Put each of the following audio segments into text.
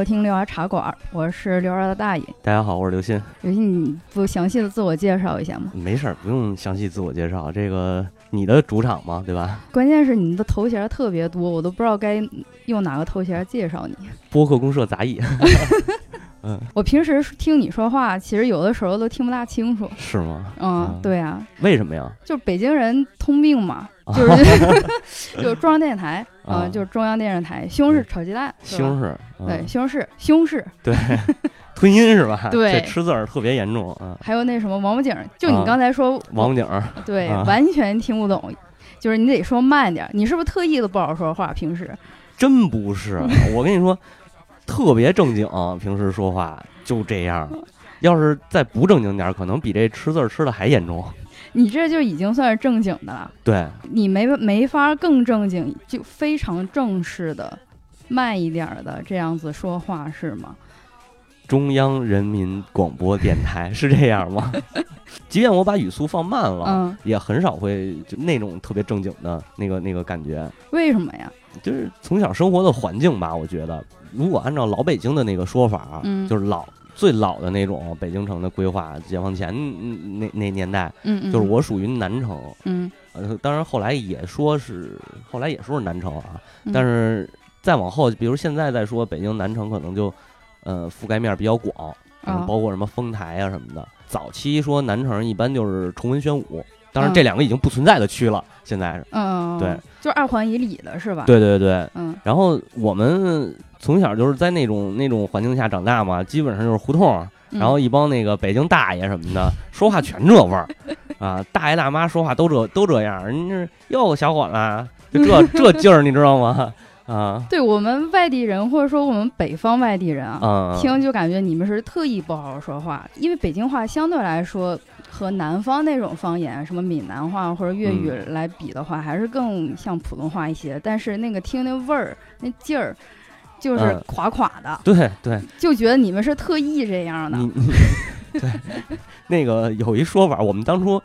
收听六儿茶馆，我是六儿的大爷。大家好，我是刘鑫。刘鑫，你不详细的自我介绍一下吗？没事儿，不用详细自我介绍，这个你的主场嘛，对吧？关键是你的头衔特别多，我都不知道该用哪个头衔介绍你。播客公社杂役。嗯，我平时听你说话，其实有的时候都听不大清楚。是吗？嗯，对呀。为什么呀？就是北京人通病嘛，就是就是中央电视台，嗯，就是中央电视台，西红柿炒鸡蛋，西红柿，对，西红柿，西红柿，对，吞音是吧？对，吃字儿特别严重啊。还有那什么王府井，就你刚才说王府井，对，完全听不懂，就是你得说慢点。你是不是特意的不好说话？平时？真不是，我跟你说。特别正经，平时说话就这样。要是再不正经点，可能比这吃字吃的还严重。你这就已经算是正经的了。对，你没没法更正经，就非常正式的，慢一点的这样子说话是吗？中央人民广播电台 是这样吗？即便我把语速放慢了，也很少会就那种特别正经的那个那个感觉。为什么呀？就是从小生活的环境吧，我觉得。如果按照老北京的那个说法，嗯，就是老最老的那种北京城的规划，解放前那那年代，嗯就是我属于南城，嗯，呃，当然后来也说是后来也说是南城啊，但是再往后，比如现在再说北京南城，可能就呃覆盖面比较广，包括什么丰台啊什么的。早期说南城一般就是崇文宣武。当然，这两个已经不存在的区了。现在是，嗯，对，就是二环以里的是吧？对对对，嗯。然后我们从小就是在那种那种环境下长大嘛，基本上就是胡同，然后一帮那个北京大爷什么的，说话全这味儿 啊，大爷大妈说话都这都这样。人家哟，小伙子，就这这劲儿，你知道吗？啊，对我们外地人或者说我们北方外地人啊，听就感觉你们是特意不好好说话，因为北京话相对来说。和南方那种方言，什么闽南话或者粤语来比的话，还是更像普通话一些。但是那个听那味儿、那劲儿，就是垮垮的。对对，就觉得你们是特意这样的。对，那个有一说法，我们当初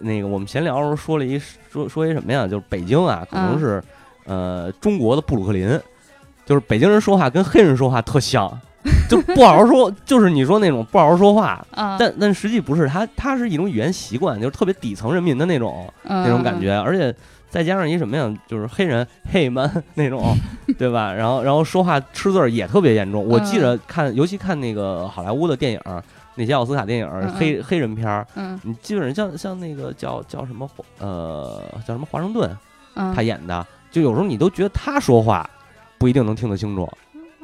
那个我们闲聊的时候说了一说说一什么呀？就是北京啊，可能是呃中国的布鲁克林，就是北京人说话跟黑人说话特像。就不好好说，就是你说那种不好好说话，但但实际不是，他他是一种语言习惯，就是特别底层人民的那种那种感觉，而且再加上一什么呀，就是黑人黑 man 那种，对吧？然后然后说话吃字儿也特别严重。我记着看，尤其看那个好莱坞的电影，那些奥斯卡电影黑黑人片儿，你基本上像像那个叫叫什么呃叫什么华盛顿，他演的，就有时候你都觉得他说话不一定能听得清楚。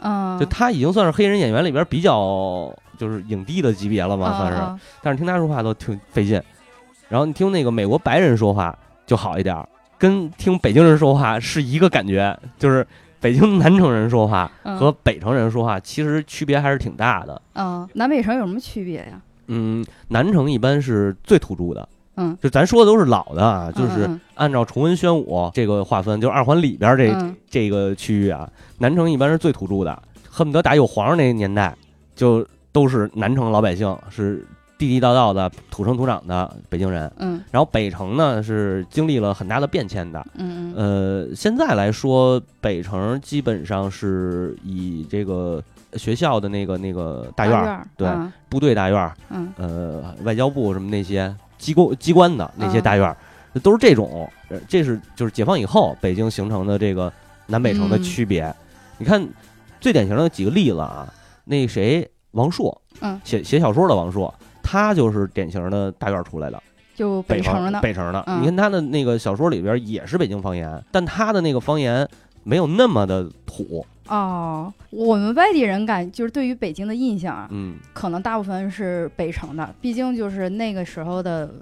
嗯，就他已经算是黑人演员里边比较就是影帝的级别了嘛，算是。但是听他说话都挺费劲。然后你听那个美国白人说话就好一点，跟听北京人说话是一个感觉。就是北京南城人说话和北城人说话其实区别还是挺大的。嗯，南北城有什么区别呀？嗯，南城一般是最土著的。嗯，就咱说的都是老的啊，就是按照崇文宣武这个划分，就是二环里边这这个区域啊，南城一般是最土著的，恨不得打有皇上那年代，就都是南城老百姓，是地地道道的土生土长的北京人。嗯，然后北城呢是经历了很大的变迁的。嗯嗯，呃，现在来说，北城基本上是以这个学校的那个那个大院儿，对，部队大院，嗯，呃，外交部什么那些。机构机关的那些大院，都是这种，这是就是解放以后北京形成的这个南北城的区别。你看，最典型的几个例子啊，那谁王朔，嗯，写写小说的王朔，他就是典型的大院出来的，就北城的北城的。你看他的那个小说里边也是北京方言，但他的那个方言没有那么的土。哦，我们外地人感就是对于北京的印象啊，嗯，可能大部分是北城的，毕竟就是那个时候的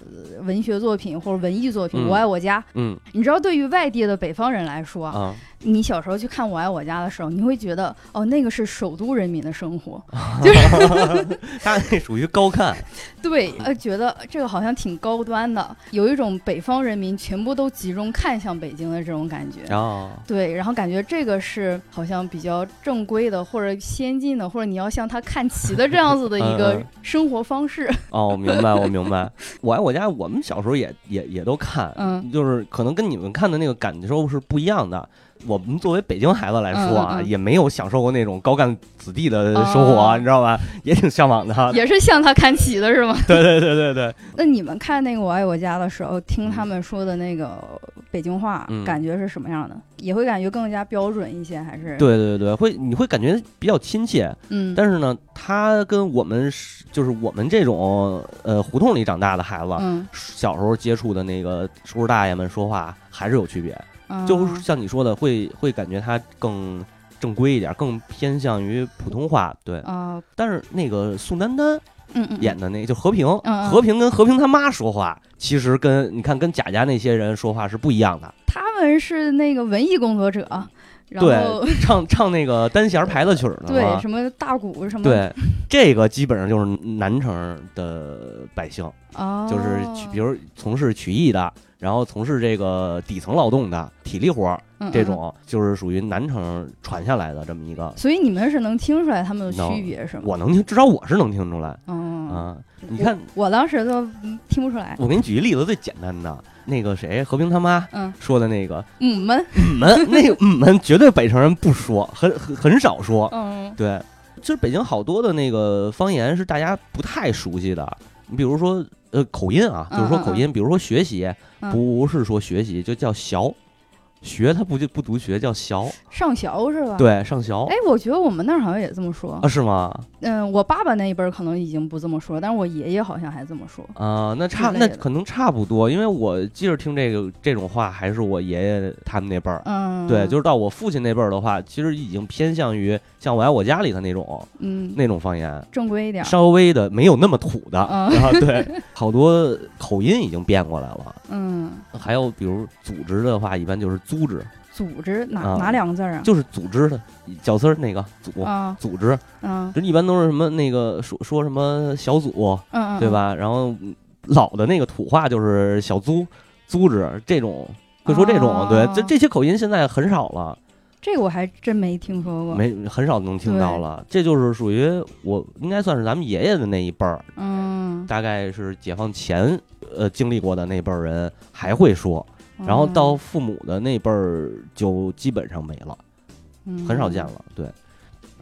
文学作品或者文艺作品，《我爱我家》。嗯，你知道，对于外地的北方人来说啊。你小时候去看《我爱我家》的时候，你会觉得哦，那个是首都人民的生活，就是 他那属于高看，对，呃，觉得这个好像挺高端的，有一种北方人民全部都集中看向北京的这种感觉哦，对，然后感觉这个是好像比较正规的或者先进的，或者你要向他看齐的这样子的一个生活方式。哦，我明白，我明白，《我爱我家》我们小时候也也也都看，嗯，就是可能跟你们看的那个感受是不一样的。我们作为北京孩子来说啊，也没有享受过那种高干子弟的生活，你知道吧？也挺向往的。也是向他看齐的是吗？对对对对对。那你们看那个《我爱我家》的时候，听他们说的那个北京话，感觉是什么样的？也会感觉更加标准一些，还是？对对对，会你会感觉比较亲切。嗯。但是呢，他跟我们就是我们这种呃胡同里长大的孩子，小时候接触的那个叔叔大爷们说话还是有区别。就像你说的，会会感觉他更正规一点，更偏向于普通话。对啊，但是那个宋丹丹演的那个就和平，和平跟和平他妈说话，其实跟你看跟贾家那些人说话是不一样的。他们是那个文艺工作者，然后，唱唱那个单弦牌子曲儿的，对，什么大鼓什么，对，这个基本上就是南城的百姓，就是比如从事曲艺的。然后从事这个底层劳动的体力活儿，这种就是属于南城传下来的这么一个。所以你们是能听出来他们的区别是吗？我能听，至少我是能听出来。嗯啊，你看，我当时都听不出来。我给你举一例子，最简单的那个谁，和平他妈说的那个嗯们嗯们那个嗯们，绝对北城人不说，很很很少说。嗯，对，就是北京好多的那个方言是大家不太熟悉的。你比如说。呃，口音啊，就是说口音，比如说学习，不是说学习，就叫学。学他不就不读学叫学上学是吧？对，上学。哎，我觉得我们那儿好像也这么说啊？是吗？嗯，我爸爸那一辈儿可能已经不这么说，但是我爷爷好像还这么说啊。那差那可能差不多，因为我记着听这个这种话还是我爷爷他们那辈儿。嗯，对，就是到我父亲那辈儿的话，其实已经偏向于像我爱我家里的那种，嗯，那种方言，正规一点，稍微的没有那么土的。然后对，好多口音已经变过来了。嗯，还有比如组织的话，一般就是组织。组织哪哪两个字啊？就是组织的角丝儿那个组组织，嗯，就一般都是什么那个说说什么小组，嗯对吧？然后老的那个土话就是小租租织这种会说这种，对，这这些口音现在很少了。这个我还真没听说过，没很少能听到了。这就是属于我应该算是咱们爷爷的那一辈儿，嗯，大概是解放前呃经历过的那辈儿人还会说。然后到父母的那辈儿就基本上没了，很少见了。对，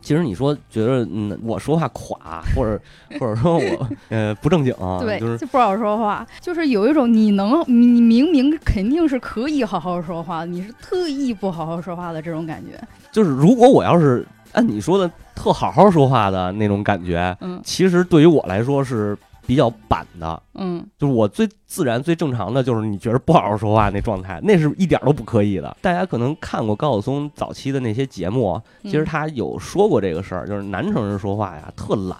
其实你说觉得嗯我说话垮，或者或者说我 呃不正经，对，就是就不好说话，就是有一种你能你明明肯定是可以好好说话，你是特意不好好说话的这种感觉。就是如果我要是按你说的特好好说话的那种感觉，嗯，其实对于我来说是。比较板的，嗯，就是我最自然、最正常的，就是你觉得不好好说话那状态，那是一点都不可以的。大家可能看过高晓松早期的那些节目，其实他有说过这个事儿，就是南城人说话呀特懒，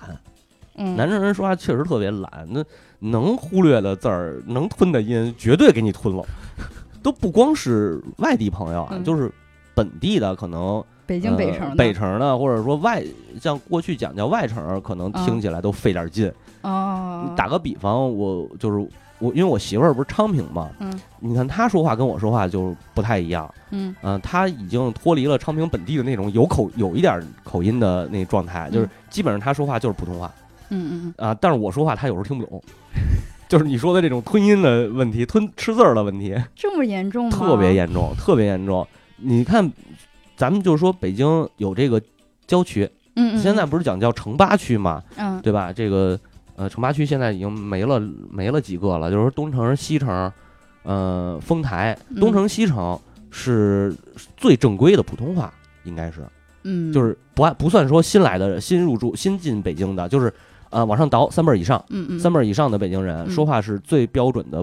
嗯，南城人说话确实特别懒，那能忽略的字儿、能吞的音，绝对给你吞了。都不光是外地朋友啊，就是本地的可能。北京北城，北城的，或者说外，像过去讲叫外城，可能听起来都费点劲。哦，打个比方，我就是我，因为我媳妇儿不是昌平嘛，嗯，你看她说话跟我说话就不太一样，嗯，嗯，她已经脱离了昌平本地的那种有口有一点口音的那状态，就是基本上她说话就是普通话，嗯嗯啊，但是我说话她有时候听不懂，就是你说的这种吞音的问题，吞吃字儿的问题，这么严重吗？特别严重，特别严重，你看。咱们就是说，北京有这个郊区，嗯，现在不是讲叫城八区嘛，嗯，对吧？这个呃，城八区现在已经没了，没了几个了。就是说，东城、西城，呃，丰台，东城、西城是最正规的普通话，应该是，嗯，就是不按不算说新来的、新入住、新进北京的，就是呃，往上倒三辈儿以上，嗯嗯，三辈儿以上的北京人说话是最标准的。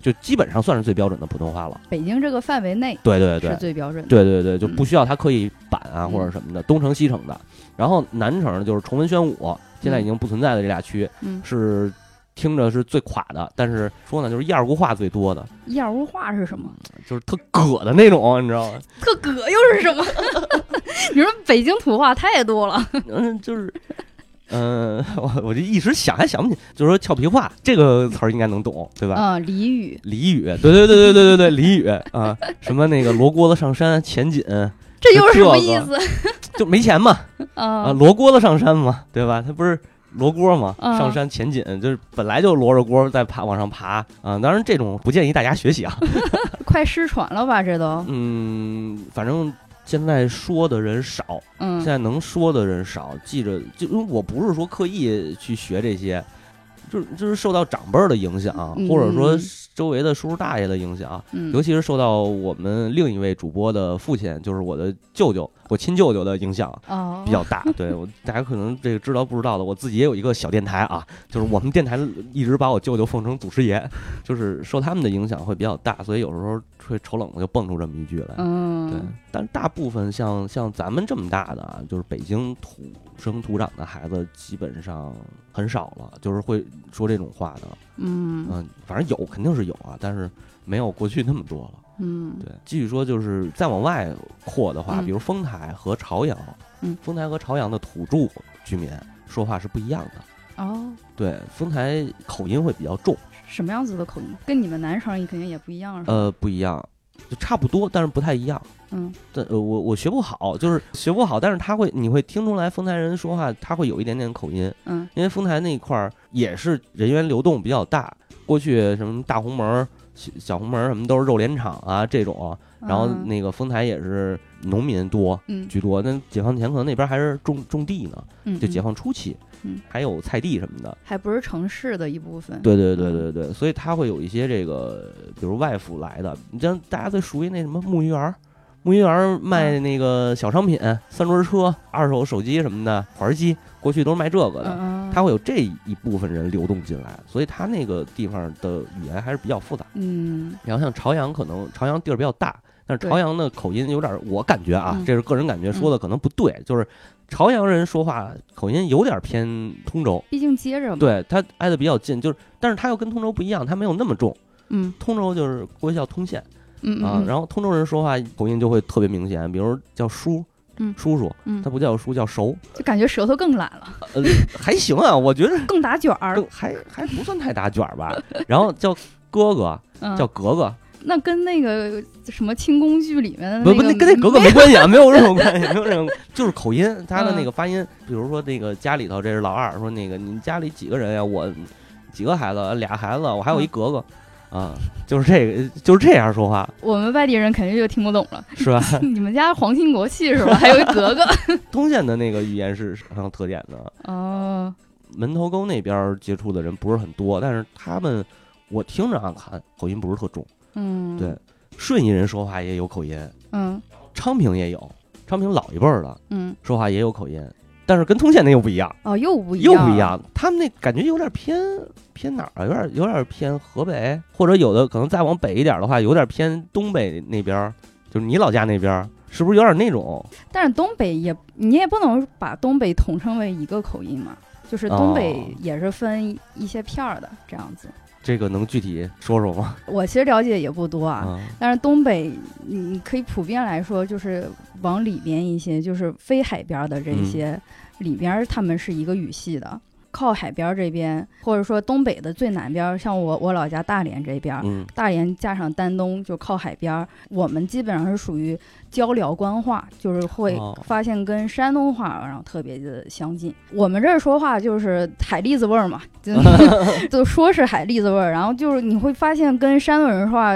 就基本上算是最标准的普通话了。北京这个范围内，对对对，是最标准的。对对对，就不需要他刻意板啊或者什么的。东城西城的，然后南城就是崇文宣武，现在已经不存在的这俩区，是听着是最垮的。但是说呢，就是一二胡话最多的。一二胡话是什么？就是特葛的那种，你知道吗？特葛又是什么？你说北京土话太多了。嗯，就是。嗯，我我就一时想还想不起，就是说俏皮话这个词儿应该能懂，对吧？啊，俚语，俚语，对对对对对对对，俚语啊，什么那个罗锅子上山钱锦，这又是什么意思？就没钱嘛，啊，罗锅子上山嘛，对吧？他不是罗锅嘛，上山钱紧，就是本来就罗着锅在爬往上爬啊。当然这种不建议大家学习啊，快失传了吧？这都嗯，反正现在说的人少，嗯，现在能说的人少，记着就因为我不是说刻意去学这些，就是就是受到长辈儿的影响，或者说周围的叔叔大爷的影响，尤其是受到我们另一位主播的父亲，就是我的舅舅。我亲舅舅的影响比较大，对我大家可能这个知道不知道的，我自己也有一个小电台啊，就是我们电台一直把我舅舅奉成祖师爷，就是受他们的影响会比较大，所以有时候会瞅冷子就蹦出这么一句来，嗯，对。但大部分像像咱们这么大的啊，就是北京土生土长的孩子，基本上很少了，就是会说这种话的，嗯嗯，反正有肯定是有啊，但是没有过去那么多了。嗯，对，继续说，就是再往外扩的话，比如丰台和朝阳，嗯，丰台和朝阳的土著居民说话是不一样的。哦，对，丰台口音会比较重。什么样子的口音？跟你们南城肯定也不一样，是吧？呃，不一样，就差不多，但是不太一样。嗯，但呃，我我学不好，就是学不好，但是他会，你会听出来丰台人说话，他会有一点点口音。嗯，因为丰台那块儿也是人员流动比较大，过去什么大红门。小红门什么都是肉联厂啊，这种，然后那个丰台也是农民多居多。那解放前可能那边还是种种地呢，就解放初期，还有菜地什么的，还不是城市的一部分。对对对对对，所以他会有一些这个，比如外府来的，你像大家最熟悉那什么木鱼园，木鱼园卖那个小商品，三轮车、二手手机什么的，玩机。过去都是卖这个的，他会有这一部分人流动进来，所以他那个地方的语言还是比较复杂。嗯，然后像朝阳，可能朝阳地儿比较大，但是朝阳的口音有点，我感觉啊，这是个人感觉，说的可能不对，就是朝阳人说话口音有点偏通州，毕竟接着嘛，对他挨得比较近，就是，但是他又跟通州不一样，他没有那么重。嗯，通州就是国校通县，嗯啊，然后通州人说话口音就会特别明显，比如叫叔。嗯，叔叔，嗯，他不叫叔，叫熟，就感觉舌头更懒了。呃，还行啊，我觉得 更打卷儿，还还不算太打卷儿吧。然后叫哥哥，叫格格，那跟那个什么清宫剧里面的不不，那跟那格格 没关系啊，没有任何关系，没有任何，就是口音，他的那个发音。比如说那个家里头，这是老二，说那个你家里几个人呀？我几个孩子，俩孩子，我还有一格格。啊，就是这个，就是这样说话。我们外地人肯定就听不懂了，是吧？你们家皇亲国戚是吧？还有一格格。通县的那个语言是很有特点的。哦，门头沟那边接触的人不是很多，但是他们我听着啊，看口音不是特重。嗯，对，顺义人说话也有口音。嗯，昌平也有，昌平老一辈儿的，嗯，说话也有口音。但是跟通县那又不一样哦，又不一样，又不一样。他们那感觉有点偏偏哪儿啊？有点有点偏河北，或者有的可能再往北一点的话，有点偏东北那边，就是你老家那边，是不是有点那种？但是东北也，你也不能把东北统称为一个口音嘛，就是东北也是分一些片儿的这样子。这个能具体说说吗？我其实了解也不多啊，但是东北，你可以普遍来说，就是往里边一些，就是非海边的这些里边，他们是一个语系的。靠海边这边，或者说东北的最南边，像我我老家大连这边，大连加上丹东就靠海边，我们基本上是属于交辽官话，就是会发现跟山东话然后特别的相近。我们这儿说话就是海蛎子味儿嘛，就 就说是海蛎子味儿，然后就是你会发现跟山东人说话。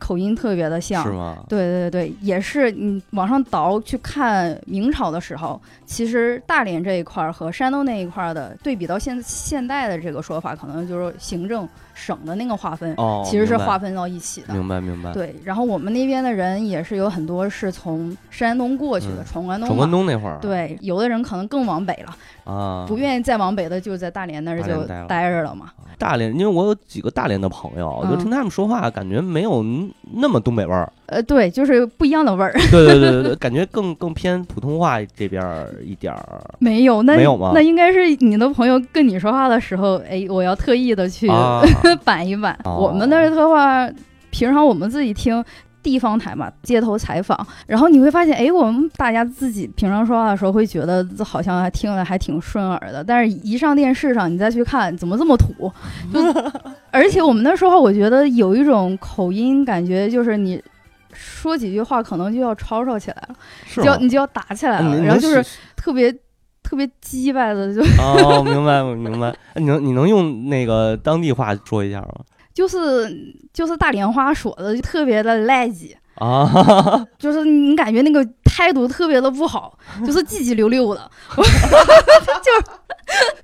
口音特别的像，是吗？对对对，也是你往上倒去看明朝的时候，其实大连这一块儿和山东那一块儿的对比到现现代的这个说法，可能就是行政省的那个划分，其实是划分到一起的。明白明白。对，然后我们那边的人也是有很多是从山东过去的，闯关东。闯关东那会儿。对，有的人可能更往北了啊，不愿意再往北的，就在大连那儿就待着了嘛。大连，因为我有几个大连的朋友，我就听他们说话，感觉没有那么东北味儿。呃，对，就是不一样的味儿。对对对对对，感觉更更偏普通话这边一点儿。没有，那没有吗？那应该是你的朋友跟你说话的时候，哎，我要特意的去 板一板。我们那儿的话，平常我们自己听。地方台嘛，街头采访，然后你会发现，哎，我们大家自己平常说话的时候会觉得好像还听着还挺顺耳的，但是一上电视上，你再去看，怎么这么土？就 而且我们那说话，我觉得有一种口音，感觉就是你说几句话可能就要吵吵起来了，就要你就要打起来了，然后就是特别特别鸡歪的就。哦，明白明白。你能你能用那个当地话说一下吗？就是就是大连话说的就特别的赖叽啊，就是你感觉那个态度特别的不好，就是叽叽溜溜的，就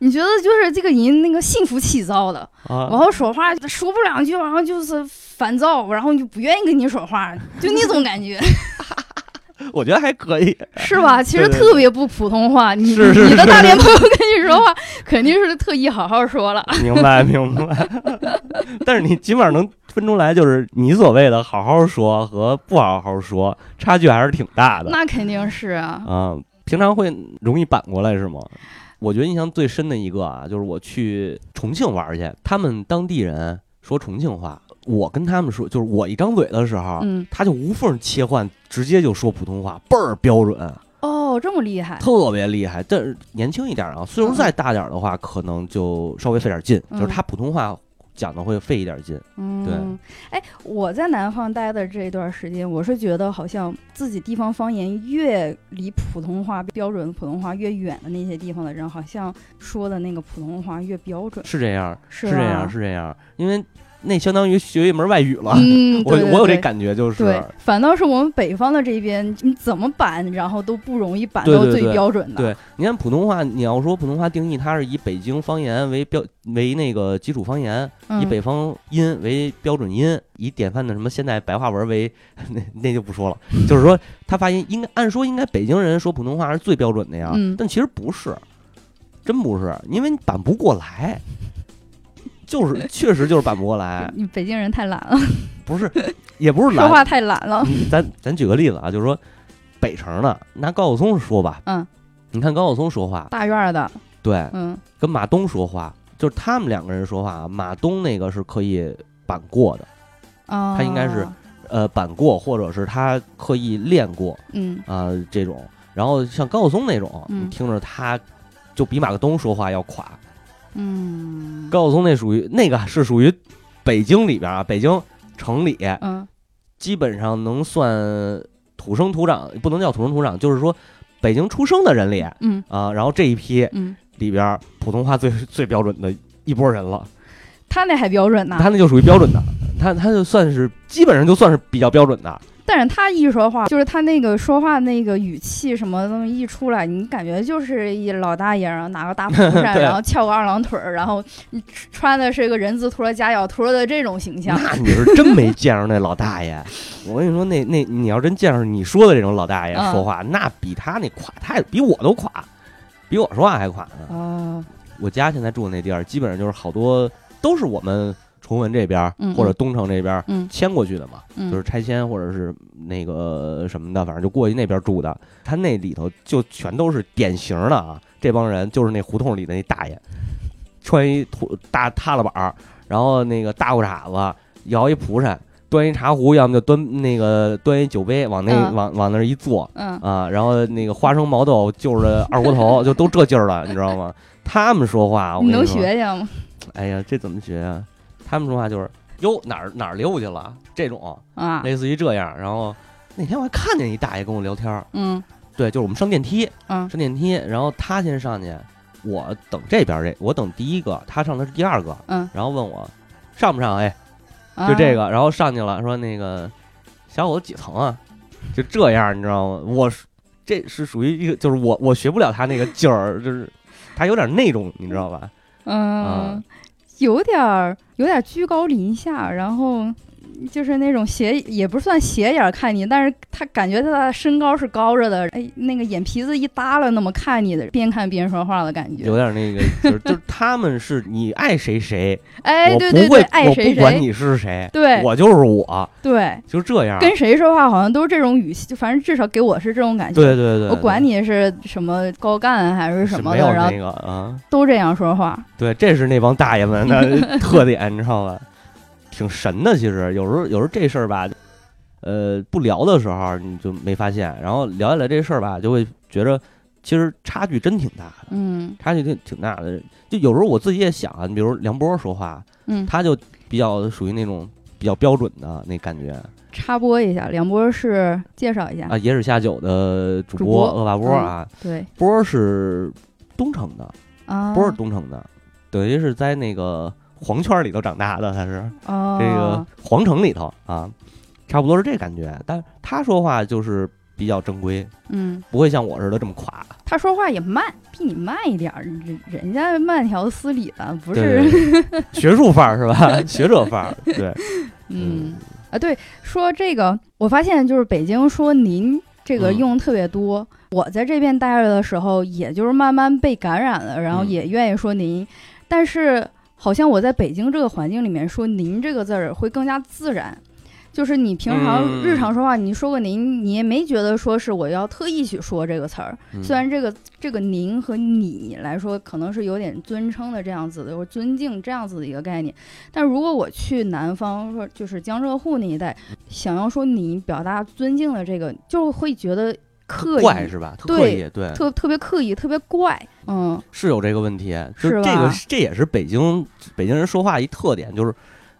你觉得就是这个人那个心浮气躁的，然后说话说不两句，然后就是烦躁，然后就不愿意跟你说话，就那种感觉。我觉得还可以，是吧？其实特别不普通话。你你的大连朋友跟你说话，肯定是特意好好说了。明白 明白。但是你起码能分出来，就是你所谓的好好说和不好好说，差距还是挺大的。那肯定是啊。嗯，平常会容易反过来是吗？我觉得印象最深的一个啊，就是我去重庆玩去，他们当地人说重庆话。我跟他们说，就是我一张嘴的时候，嗯，他就无缝切换，直接就说普通话，倍儿标准。哦，这么厉害，特别厉害。但是年轻一点啊，岁数再大点的话，可能就稍微费点劲，就是他普通话讲的会费一点劲。嗯，对。哎，我在南方待的这一段时间，我是觉得好像自己地方方言越离普通话标准普通话越远的那些地方的人，好像说的那个普通话越标准。是这样，是这样，是这样，因为。那相当于学一门外语了，嗯，我我有这感觉，就是对，反倒是我们北方的这边，你怎么板，然后都不容易板到最标准的。对，你看普通话，你要说普通话定义，它是以北京方言为标为那个基础方言，以北方音为标准音，以典范的什么现代白话文为 那那就不说了。就是说，他发音应该按说应该北京人说普通话是最标准的呀，但其实不是，真不是，因为你板不过来。就是确实就是板不过来，你北京人太懒了，不是，也不是懒，说话太懒了。咱咱举个例子啊，就是说北城的拿高晓松说吧，嗯，你看高晓松说话，大院的，对，嗯，跟马东说话，就是他们两个人说话啊，马东那个是可以板过的，啊，他应该是呃板过，或者是他刻意练过，嗯。啊这种，然后像高晓松那种，你听着他就比马东说话要垮。嗯，高晓松那属于那个是属于北京里边啊，北京城里，嗯，基本上能算土生土长，不能叫土生土长，就是说北京出生的人里，嗯啊，然后这一批，嗯，里边普通话最最标准的一波人了。他那还标准呢？他那就属于标准的，他他就算是基本上就算是比较标准的。但是他一说话，就是他那个说话那个语气什么东西一出来，你感觉就是一老大爷，然后拿个大蒲扇，然后翘个二郎腿儿，然后穿的是个人字拖、夹脚拖的这种形象。那你是真没见着那老大爷。我跟你说，那那你要真见着你说的这种老大爷说话，那比他那垮太，比我都垮，比我说话还垮呢。哦，我家现在住的那地儿，基本上就是好多都是我们。崇文这边或者东城这边迁过去的嘛，就是拆迁或者是那个什么的，反正就过去那边住的。他那里头就全都是典型的啊，这帮人就是那胡同里的那大爷，穿一土大踏了板儿，然后那个大裤衩子，摇一蒲扇，端一茶壶，要么就端那个端一酒杯，往那往往那一坐，啊，然后那个花生毛豆就着 二锅头，就都这劲儿了，你知道吗？他们说话，你能学学吗？哎呀，这怎么学啊？他们说话就是哟哪儿哪儿溜去了这种啊，类似于这样。然后那天我还看见一大爷跟我聊天嗯，对，就是我们上电梯，嗯，上电梯，然后他先上去，我等这边这，我等第一个，他上的是第二个，嗯，然后问我上不上？哎，就这个，然后上去了，说那个小伙子几层啊？就这样，你知道吗？我这是属于一个，就是我我学不了他那个劲儿，就是他有点那种，你知道吧？嗯。有点儿，有点居高临下，然后。就是那种斜，也不算斜眼看你，但是他感觉他的身高是高着的，哎，那个眼皮子一耷拉，那么看你的，边看边说话的感觉，有点那个，就是就是他们是你爱谁谁，哎，对对对，爱谁谁，不管你是谁，对我就是我，对，就这样，跟谁说话好像都是这种语气，就反正至少给我是这种感觉，对对对，我管你是什么高干还是什么的，然后那个啊，都这样说话，对，这是那帮大爷们的 特点，你知道吧？挺神的，其实有时候有时候这事儿吧，呃，不聊的时候你就没发现，然后聊起来这事儿吧，就会觉着其实差距真挺大的，嗯，差距挺挺大的。就有时候我自己也想啊，你比如梁波说话，嗯，他就比较属于那种比较标准的那感觉。插播一下，梁波是介绍一下啊，野史下酒的主播恶霸波啊，对，波是东城的啊，波是东城的，等于是在那个。黄圈里头长大的，他是这个皇城里头啊，差不多是这感觉。但他说话就是比较正规，嗯，不会像我似的这么垮。他说话也慢，比你慢一点儿，人人家慢条斯理的，不是 学术范儿是吧？学者范儿，对，嗯啊，对，说这个，我发现就是北京说您这个用特别多。我在这边待着的时候，也就是慢慢被感染了，然后也愿意说您，但是好像我在北京这个环境里面说“您”这个字儿会更加自然，就是你平常日常说话，你说个“您”，你也没觉得说是我要特意去说这个词儿。虽然这个这个“您”和你来说可能是有点尊称的这样子的，或尊敬这样子的一个概念，但如果我去南方，说就是江浙沪那一带，想要说你表达尊敬的这个，就会觉得。刻意是吧？刻意对，特特别刻意，特别怪，嗯，是有这个问题，是这个，这也是北京北京人说话一特点，就是，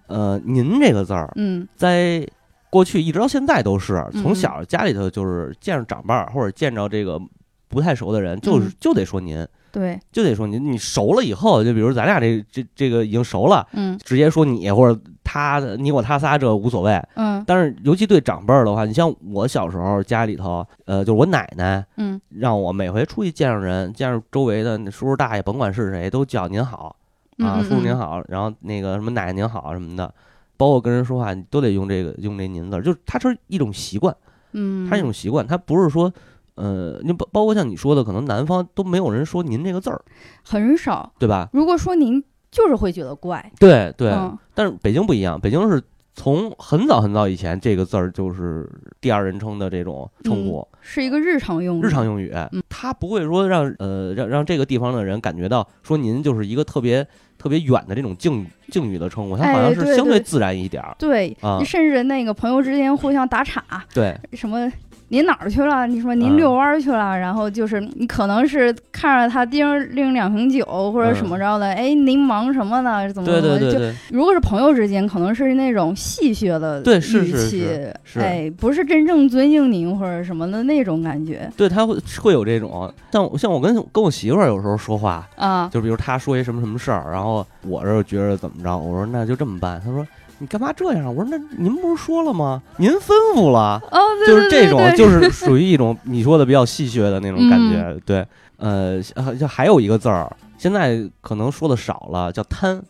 呃，您这个字儿，嗯，在过去一直到现在都是，从小家里头就是见着长辈儿或者见着这个不太熟的人，就是就得说您。对，就得说你，你熟了以后，就比如咱俩这这这个已经熟了，嗯，直接说你或者他，你我他仨这无所谓，嗯，但是尤其对长辈儿的话，你像我小时候家里头，呃，就是我奶奶，嗯，让我每回出去见着人，见着周围的叔叔大爷，甭管是谁，都叫您好啊，叔叔您好，然后那个什么奶奶您好什么的，包括跟人说话，你都得用这个用这您字，就是它是一种习惯，嗯，它是一种习惯，它不是说。呃，你包包括像你说的，可能南方都没有人说“您”这个字儿，很少，对吧？如果说您，就是会觉得怪。对对，但是北京不一样，北京是从很早很早以前，这个字儿就是第二人称的这种称呼，是一个日常用日常用语。它不会说让呃让让这个地方的人感觉到说您就是一个特别特别远的这种敬敬语的称呼，它好像是相对自然一点儿。对，甚至那个朋友之间互相打岔，对什么。您哪儿去了？你说您遛弯去了，然后就是你可能是看着他盯拎两瓶酒或者什么着的，哎，您忙什么呢？怎么怎么？就如果是朋友之间，可能是那种戏谑的语气，哎，不是真正尊敬您或者什么的那种感觉。对他会会有这种，像像我跟跟我媳妇儿有时候说话啊，就比如他说一什么什么事儿，然后我这觉得怎么着，我说那就这么办，他说。你干嘛这样？我说那您不是说了吗？您吩咐了，就是这种，就是属于一种你说的比较戏谑的那种感觉。对，呃，就还有一个字儿，现在可能说的少了，叫贪。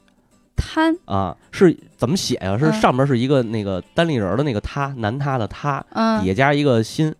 贪啊，是怎么写呀？是上面是一个那个单立人的那个他，男他的他，底下加一个心，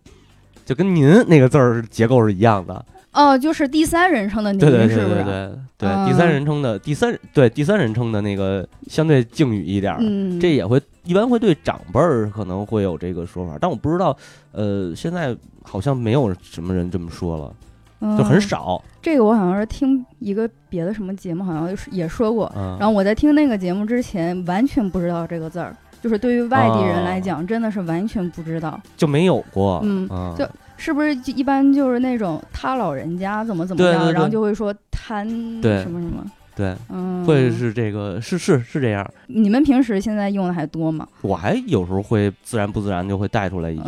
就跟您那个字儿结构是一样的。哦，就是第三人称的您，是不是？对对对对对，第三人称的第三对第三人称的那个相对敬语一点儿，这也会一般会对长辈儿可能会有这个说法，但我不知道，呃，现在好像没有什么人这么说了，就很少。这个我好像是听一个别的什么节目，好像也说过。然后我在听那个节目之前，完全不知道这个字儿，就是对于外地人来讲，真的是完全不知道，就没有过。嗯，就是不是一般就是那种他老人家怎么怎么样，然后就会说贪什么什么，对，嗯，会是这个是是是这样。你们平时现在用的还多吗？我还有时候会自然不自然就会带出来一句。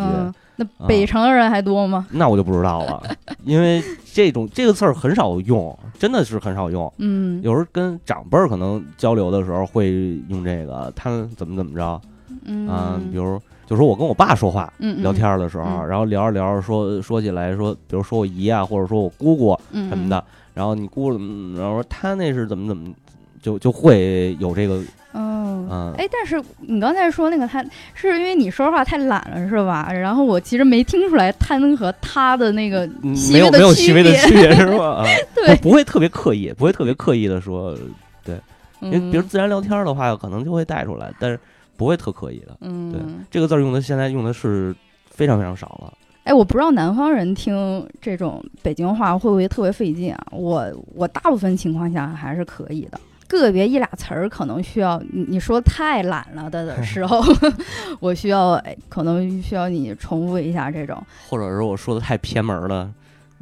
那北城的人还多吗？那我就不知道了，因为这种这个词儿很少用，真的是很少用。嗯，有时候跟长辈儿可能交流的时候会用这个，他怎么怎么着，嗯，比如。就说我跟我爸说话，聊天的时候，然后聊着聊着说说起来说，比如说我姨啊，或者说我姑姑什么的，然后你姑，然后说他那是怎么怎么，就就会有这个，嗯，哎，但是你刚才说那个他，是因为你说话太懒了是吧？然后我其实没听出来他和他的那个没有没有细微的区别是吧？对，不会特别刻意，不会特别刻意的说，对，因为比如自然聊天的话，可能就会带出来，但是。不会特刻意的，嗯，对，这个字儿用的现在用的是非常非常少了。哎，我不知道南方人听这种北京话会不会特别费劲啊？我我大部分情况下还是可以的，个别一俩词儿可能需要你你说太懒了的 时候，我需要哎，可能需要你重复一下这种，或者是我说的太偏门了，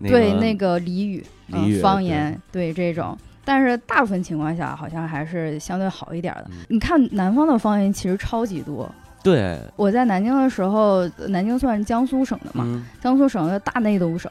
对那个俚语、俚语、方言，对这种。但是大部分情况下，好像还是相对好一点的。你看南方的方言其实超级多。对，我在南京的时候，南京算是江苏省的嘛，江苏省的大内都省，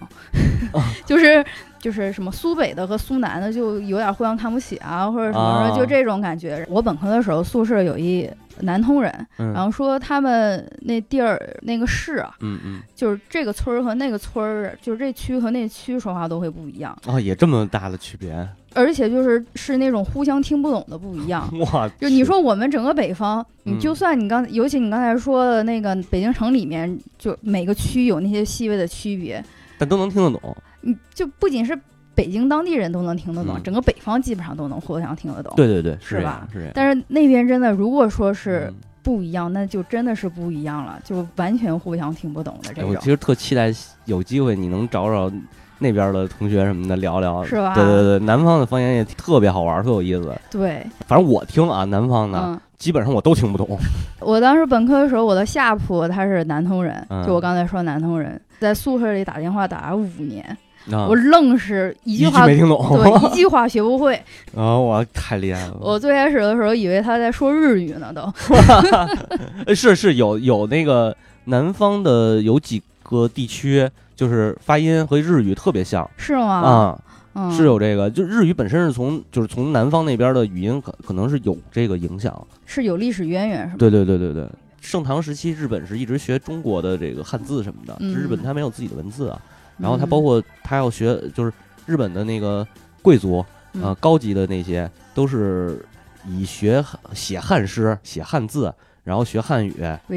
就是就是什么苏北的和苏南的就有点互相看不起啊，或者什么就这种感觉。我本科的时候宿舍有一南通人，然后说他们那地儿那个市啊，嗯嗯，就是这个村儿和那个村儿，就是这区和那区说话都会不一样。哦，也这么大的区别。而且就是是那种互相听不懂的不一样。哇！就你说我们整个北方，你就算你刚，尤其你刚才说的那个北京城里面，就每个区有那些细微的区别，但都能听得懂。你就不仅是北京当地人都能听得懂，整个北方基本上都能互相听得懂。对对对，是吧？是。但是那边真的，如果说是不一样，那就真的是不一样了，就完全互相听不懂的这种。我其实特期待有机会你能找找。那边的同学什么的聊聊，是吧？对对对，南方的方言也特别好玩，特有意思。对，反正我听啊，南方的基本上我都听不懂。我当时本科的时候，我的下铺他是南通人，就我刚才说南通人，在宿舍里打电话打了五年，我愣是一句话没听懂，对，一句话学不会。啊，我太厉害了！我最开始的时候以为他在说日语呢，都。是是有有那个南方的有几个地区。就是发音和日语特别像，是吗？啊，是有这个，就日语本身是从就是从南方那边的语音可可能是有这个影响，是有历史渊源是吗？对对对对对，盛唐时期日本是一直学中国的这个汉字什么的，日本它没有自己的文字啊，然后他包括他要学就是日本的那个贵族啊高级的那些都是以学写汉诗写汉字，然后学汉语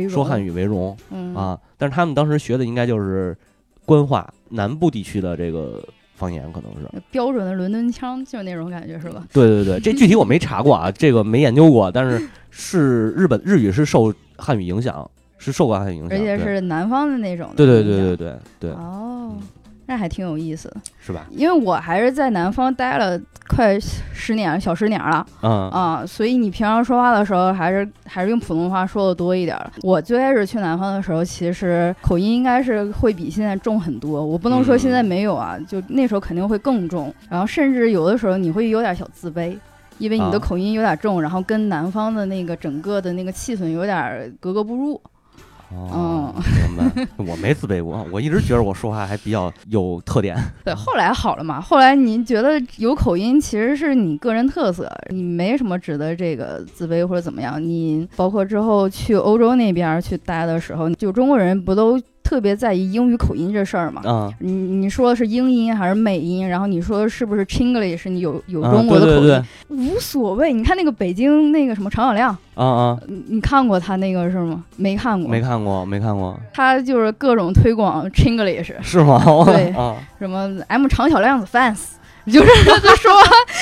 说汉语为荣啊，但是他们当时学的应该就是。官话南部地区的这个方言可能是标准的伦敦腔，就是那种感觉，是吧？对对对，这具体我没查过啊，这个没研究过，但是 是日本日语是受汉语影响，是受过汉语影响，而且是南方的那种。对对对对对对。哦。那还挺有意思的，是吧？因为我还是在南方待了快十年，小十年了，嗯啊，所以你平常说话的时候，还是还是用普通话说的多一点。我最开始去南方的时候，其实口音应该是会比现在重很多。我不能说现在没有啊，就那时候肯定会更重。然后甚至有的时候你会有点小自卑，因为你的口音有点重，然后跟南方的那个整个的那个气氛有点格格不入。哦，明白。我没自卑过，我一直觉得我说话还比较有特点。对，后来好了嘛。后来您觉得有口音其实是你个人特色，你没什么值得这个自卑或者怎么样。你包括之后去欧洲那边去待的时候，就中国人不都？特别在意英语口音这事儿嘛？啊，你你说的是英音还是美音？然后你说是不是 Chinglish？你有有中国的口音，无所谓。你看那个北京那个什么常小亮，啊啊，你你看过他那个是吗？没看过，没看过，没看过。他就是各种推广 Chinglish，是吗？对，什么 M 常小亮的 fans。就是 他说，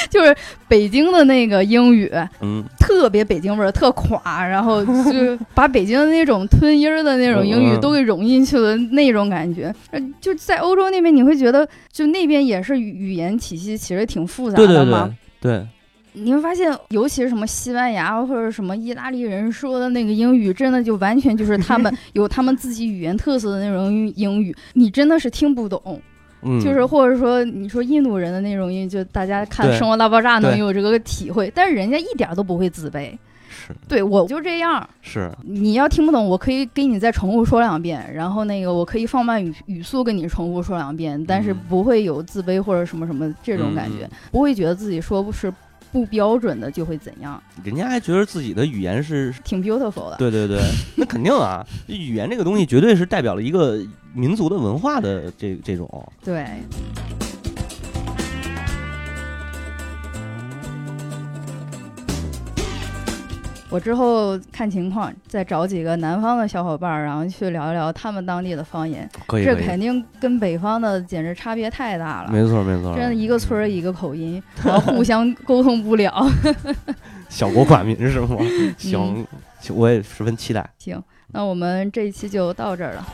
就是北京的那个英语，嗯，特别北京味儿，特垮，然后就 把北京的那种吞音儿的那种英语都给融进去了，那种感觉。就在欧洲那边，你会觉得，就那边也是语言体系其实挺复杂的嘛。对，你会发现，尤其是什么西班牙或者什么意大利人说的那个英语，真的就完全就是他们 有他们自己语言特色的那种英语，你真的是听不懂。就是或者说你说印度人的那种音，就大家看《生活大爆炸》能有这个体会，但是人家一点都不会自卑。是，对我就这样。是，你要听不懂，我可以给你再重复说两遍，然后那个我可以放慢语语速跟你重复说两遍，但是不会有自卑或者什么什么这种感觉，不会觉得自己说不是。不标准的就会怎样？人家还觉得自己的语言是挺 beautiful 的。对对对，那肯定啊，语言这个东西绝对是代表了一个民族的文化的这这种。对。我之后看情况，再找几个南方的小伙伴，然后去聊一聊他们当地的方言。可以，这肯定跟北方的简直差别太大了。没错，没错，真的一个村儿一个口音，然后互相沟通不了。小国寡民是吗？行，我也十分期待。行，那我们这一期就到这儿了。